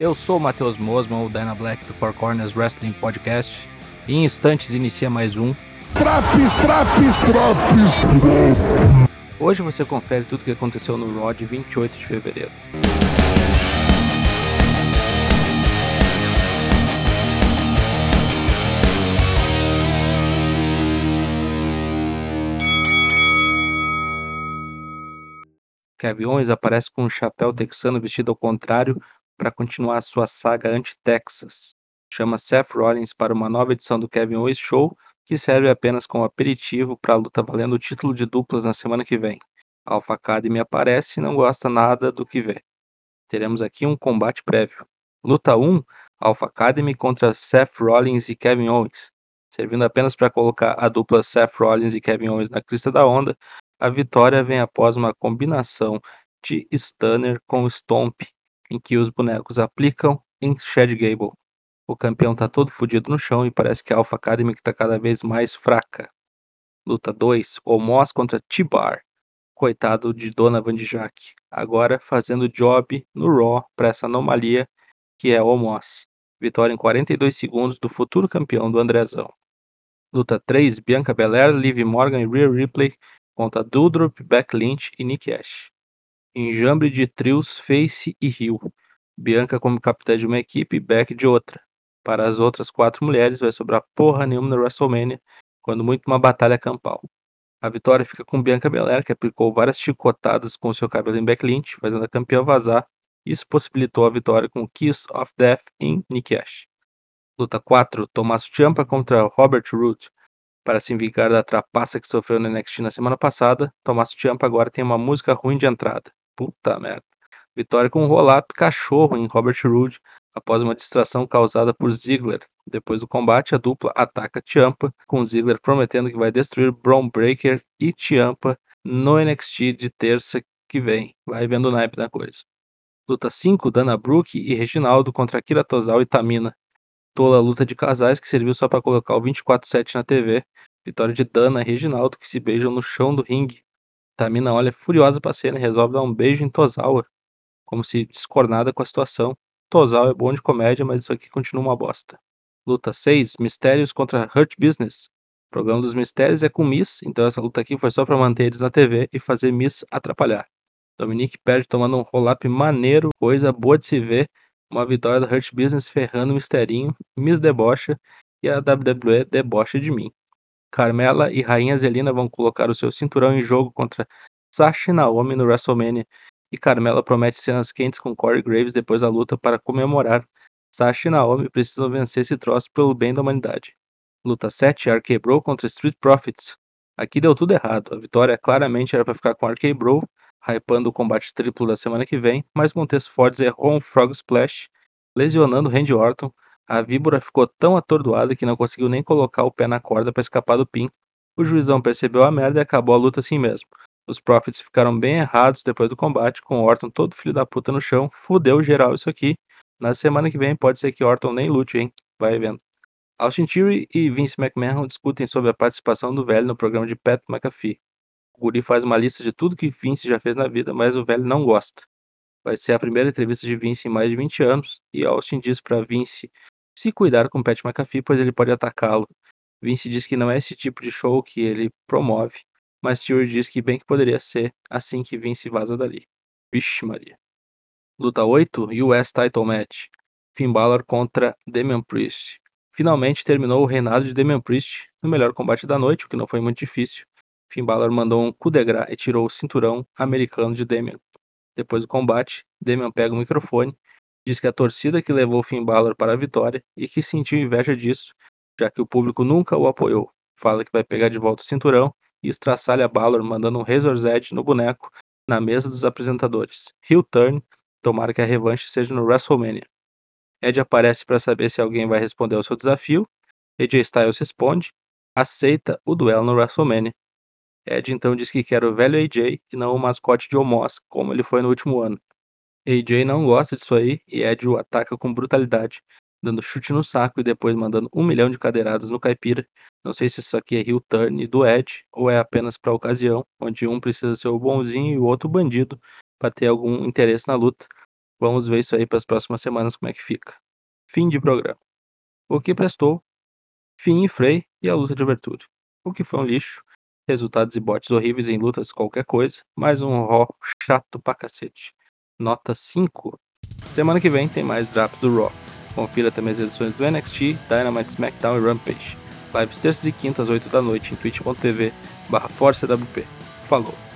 Eu sou o Matheus Mosman, o Dyna Black do Four Corners Wrestling Podcast. E em instantes inicia mais um. Traps, traps, traps! Hoje você confere tudo o que aconteceu no Raw de 28 de fevereiro. Kevin Owens aparece com um chapéu texano vestido ao contrário para continuar sua saga anti-Texas. Chama Seth Rollins para uma nova edição do Kevin Owens Show, que serve apenas como aperitivo para a luta valendo o título de duplas na semana que vem. Alpha Academy aparece e não gosta nada do que vê. Teremos aqui um combate prévio. Luta 1, Alpha Academy contra Seth Rollins e Kevin Owens. Servindo apenas para colocar a dupla Seth Rollins e Kevin Owens na crista da onda, a vitória vem após uma combinação de Stunner com Stomp, em que os bonecos aplicam em Chad Gable. O campeão tá todo fodido no chão e parece que a Alpha Academy está cada vez mais fraca. Luta 2, Omos contra T-Bar. Coitado de Donovan Dijak, agora fazendo job no Raw para essa anomalia que é Omos. Vitória em 42 segundos do futuro campeão do Andrezão. Luta 3, Bianca Belair, Liv Morgan e Rhea Ripley contra Doudrop, Beck Lynch e Nick Ash. Enjambre de trios Face e Hill. Bianca como capitã de uma equipe e Beck de outra. Para as outras quatro mulheres vai sobrar porra nenhuma na WrestleMania, quando muito uma batalha campal. A vitória fica com Bianca Belair, que aplicou várias chicotadas com seu cabelo em Beck Lynch, fazendo a campeã vazar. Isso possibilitou a vitória com Kiss of Death em Nick Ash. Luta 4, Tommaso Ciampa contra Robert Root. Para se vingar da trapaça que sofreu no NXT na semana passada, Tommaso Ciampa agora tem uma música ruim de entrada. Puta merda. Vitória com um roll-up cachorro em Robert Roode após uma distração causada por Ziggler. Depois do combate, a dupla ataca Ciampa, com Ziggler prometendo que vai destruir Braun Breaker e Ciampa no NXT de terça que vem. Vai vendo o naipe da coisa. Luta 5, Dana Brooke e Reginaldo contra Akira Tozawa e Tamina tola luta de casais que serviu só para colocar o 24-7 na TV. Vitória de Dana e Reginaldo que se beijam no chão do ringue. Tamina olha furiosa pra cena e resolve dar um beijo em Tozawa, como se discornada com a situação. Tozawa é bom de comédia, mas isso aqui continua uma bosta. Luta 6, Mistérios contra Hurt Business. O programa dos Mistérios é com Miss, então essa luta aqui foi só para manter eles na TV e fazer Miss atrapalhar. Dominique perde tomando um roll-up maneiro, coisa boa de se ver, uma vitória da Hurt Business ferrando o Misterinho, Miss debocha e a WWE debocha de mim. Carmela e Rainha Zelina vão colocar o seu cinturão em jogo contra Sasha e Naomi no WrestleMania. E Carmela promete cenas quentes com Corey Graves depois da luta para comemorar. Sasha e Naomi precisam vencer esse troço pelo bem da humanidade. Luta 7, RK Bro contra Street Profits. Aqui deu tudo errado. A vitória claramente era para ficar com RK Bro, hypando o combate triplo da semana que vem, mas Montes Fortes errou um Frog Splash, lesionando Randy Orton. A víbora ficou tão atordoada que não conseguiu nem colocar o pé na corda para escapar do pin. O juizão percebeu a merda e acabou a luta assim mesmo. Os Profits ficaram bem errados depois do combate, com Orton todo filho da puta no chão. Fudeu geral isso aqui. Na semana que vem pode ser que Orton nem lute, hein? Vai vendo. Austin Theory e Vince McMahon discutem sobre a participação do velho no programa de Pat McAfee. O Guri faz uma lista de tudo que Vince já fez na vida, mas o velho não gosta. Vai ser a primeira entrevista de Vince em mais de 20 anos, e Austin diz para Vince se cuidar com Pat McAfee, pois ele pode atacá-lo. Vince diz que não é esse tipo de show que ele promove, mas Theory diz que bem que poderia ser assim que Vince vaza dali. Vixe Maria. Luta 8, US Title Match. Finn Balor contra Damian Priest. Finalmente terminou o reinado de Damian Priest no melhor combate da noite, o que não foi muito difícil. Finn Balor mandou um coup de gras e tirou o cinturão americano de Damian. Depois do combate, Damian pega o microfone, diz que a torcida que levou Finn Balor para a vitória e que sentiu inveja disso, já que o público nunca o apoiou. Fala que vai pegar de volta o cinturão e estraçalha Balor mandando um Razor's Edge no boneco na mesa dos apresentadores. Heel turn, tomara que a revanche seja no WrestleMania. Ed aparece para saber se alguém vai responder ao seu desafio. AJ Styles responde, aceita o duelo no WrestleMania. Ed então diz que quer o velho AJ e não o mascote de Omos, como ele foi no último ano. AJ não gosta disso aí e Ed o ataca com brutalidade, dando chute no saco e depois mandando um milhão de cadeiradas no caipira. Não sei se isso aqui é heel turn do Ed ou é apenas para ocasião, onde um precisa ser o bonzinho e o outro bandido para ter algum interesse na luta. Vamos ver isso aí para as próximas semanas como é que fica. Fim de programa. O que prestou? Fim e Frey e a luta de abertura. O que foi um lixo. Resultados e bots horríveis em lutas qualquer coisa. Mais um Raw chato pra cacete. Nota 5. Semana que vem tem mais drops do Raw. Confira também as edições do NXT, Dynamite, SmackDown e Rampage. Lives terças e quintas, 8 da noite em twitch.tv barra ForceWP. Falou!